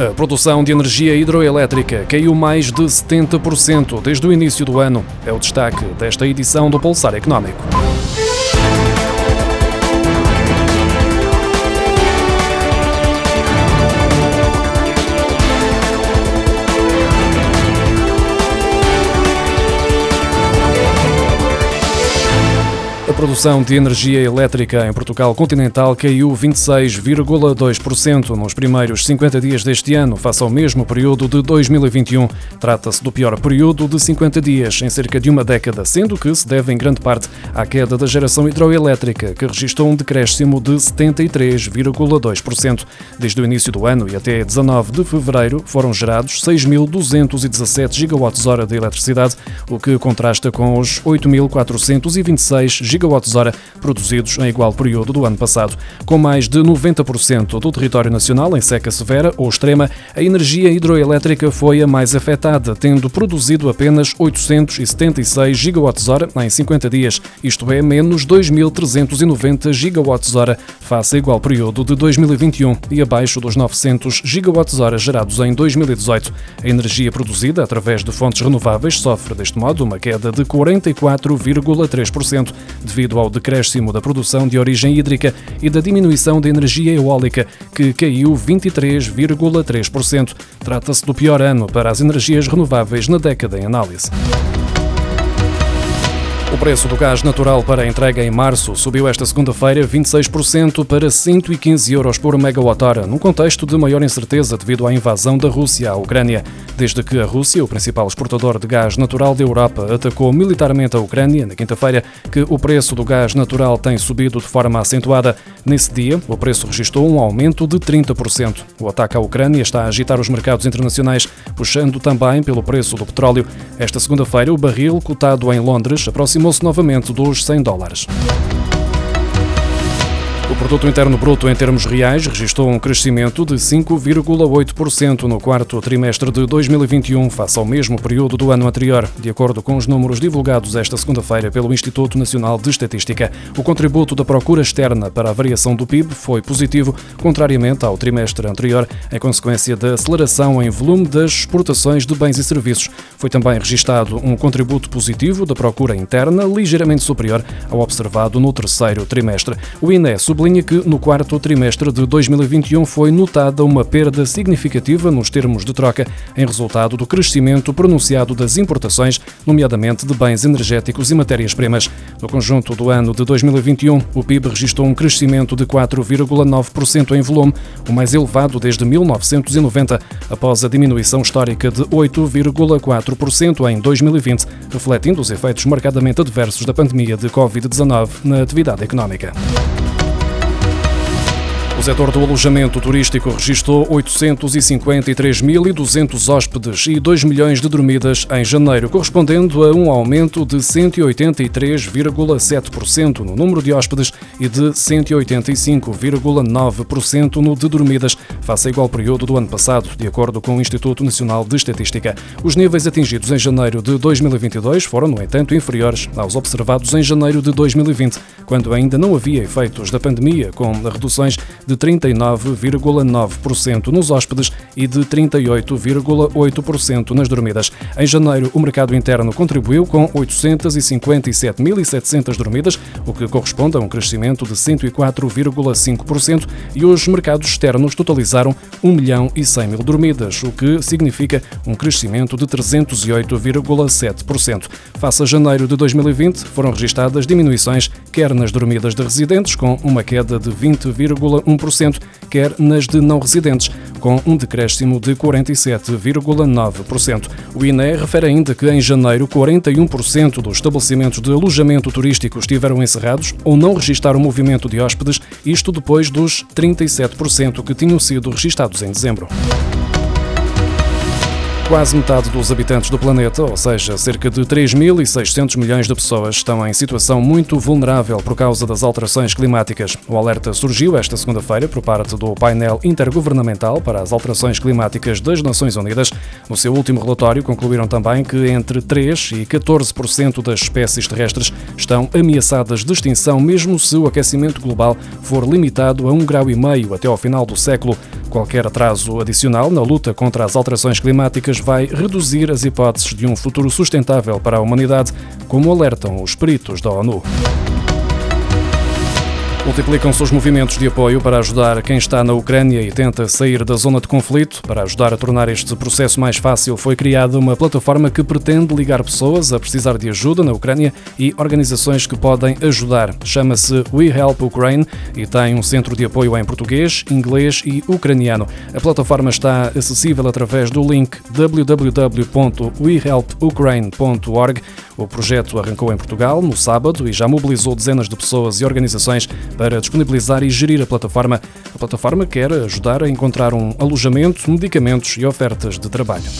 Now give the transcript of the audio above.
A produção de energia hidroelétrica caiu mais de 70% desde o início do ano. É o destaque desta edição do Pulsar Económico. A produção de energia elétrica em Portugal continental caiu 26,2% nos primeiros 50 dias deste ano, face ao mesmo período de 2021. Trata-se do pior período de 50 dias em cerca de uma década, sendo que se deve em grande parte à queda da geração hidroelétrica, que registrou um decréscimo de 73,2%. Desde o início do ano e até 19 de fevereiro foram gerados 6.217 gigawatts-hora de eletricidade, o que contrasta com os 8.426 gigawatts gigawatts-hora produzidos em igual período do ano passado. Com mais de 90% do território nacional em seca severa ou extrema, a energia hidroelétrica foi a mais afetada, tendo produzido apenas 876 gigawatts-hora em 50 dias, isto é, menos 2.390 gigawatts-hora face a igual período de 2021 e abaixo dos 900 gigawatts-hora gerados em 2018. A energia produzida através de fontes renováveis sofre, deste modo, uma queda de 44,3%, devido ao decréscimo da produção de origem hídrica e da diminuição da energia eólica, que caiu 23,3%. Trata-se do pior ano para as energias renováveis na década em análise. O preço do gás natural para entrega em março subiu esta segunda-feira 26% para 115 euros por megawatt-hora, num contexto de maior incerteza devido à invasão da Rússia à Ucrânia. Desde que a Rússia, o principal exportador de gás natural da Europa, atacou militarmente a Ucrânia na quinta-feira, que o preço do gás natural tem subido de forma acentuada. Nesse dia, o preço registrou um aumento de 30%. O ataque à Ucrânia está a agitar os mercados internacionais, puxando também pelo preço do petróleo. Esta segunda-feira, o barril cotado em Londres aproxima aproximou-se novamente dos 100 dólares. O produto interno bruto em termos reais registrou um crescimento de 5,8% no quarto trimestre de 2021 face ao mesmo período do ano anterior, de acordo com os números divulgados esta segunda-feira pelo Instituto Nacional de Estatística. O contributo da procura externa para a variação do PIB foi positivo, contrariamente ao trimestre anterior, em consequência da aceleração em volume das exportações de bens e serviços. Foi também registado um contributo positivo da procura interna, ligeiramente superior ao observado no terceiro trimestre. O INE sublinha que no quarto trimestre de 2021 foi notada uma perda significativa nos termos de troca em resultado do crescimento pronunciado das importações, nomeadamente de bens energéticos e matérias-primas. No conjunto do ano de 2021, o PIB registrou um crescimento de 4,9% em volume, o mais elevado desde 1990, após a diminuição histórica de 8,4% em 2020, refletindo os efeitos marcadamente adversos da pandemia de Covid-19 na atividade económica. O setor do alojamento turístico registrou 853.200 hóspedes e 2 milhões de dormidas em janeiro, correspondendo a um aumento de 183,7% no número de hóspedes e de 185,9% no de dormidas, face a igual período do ano passado, de acordo com o Instituto Nacional de Estatística. Os níveis atingidos em janeiro de 2022 foram, no entanto, inferiores aos observados em janeiro de 2020, quando ainda não havia efeitos da pandemia, com reduções de 39,9% nos hóspedes e de 38,8% nas dormidas. Em janeiro, o mercado interno contribuiu com 857.700 dormidas, o que corresponde a um crescimento de 104,5%, e os mercados externos totalizaram 1 milhão e 100 mil dormidas, o que significa um crescimento de 308,7%. Face a janeiro de 2020, foram registadas diminuições quer nas dormidas de residentes, com uma queda de 20,1%, quer nas de não residentes, com um decréscimo de 47,9%. O INE refere ainda que em janeiro 41% dos estabelecimentos de alojamento turístico estiveram encerrados ou não registaram movimento de hóspedes, isto depois dos 37% que tinham sido registados em dezembro. Quase metade dos habitantes do planeta, ou seja, cerca de 3.600 milhões de pessoas, estão em situação muito vulnerável por causa das alterações climáticas. O alerta surgiu esta segunda-feira por parte do painel intergovernamental para as alterações climáticas das Nações Unidas. No seu último relatório, concluíram também que entre 3 e 14% das espécies terrestres estão ameaçadas de extinção, mesmo se o aquecimento global for limitado a 1,5 grau até ao final do século. Qualquer atraso adicional na luta contra as alterações climáticas vai reduzir as hipóteses de um futuro sustentável para a humanidade, como alertam os peritos da ONU. Multiplicam-se os movimentos de apoio para ajudar quem está na Ucrânia e tenta sair da zona de conflito. Para ajudar a tornar este processo mais fácil, foi criada uma plataforma que pretende ligar pessoas a precisar de ajuda na Ucrânia e organizações que podem ajudar. Chama-se We Help Ukraine e tem um centro de apoio em português, inglês e ucraniano. A plataforma está acessível através do link www.wehelpukraine.org. O projeto arrancou em Portugal no sábado e já mobilizou dezenas de pessoas e organizações para disponibilizar e gerir a plataforma. A plataforma quer ajudar a encontrar um alojamento, medicamentos e ofertas de trabalho.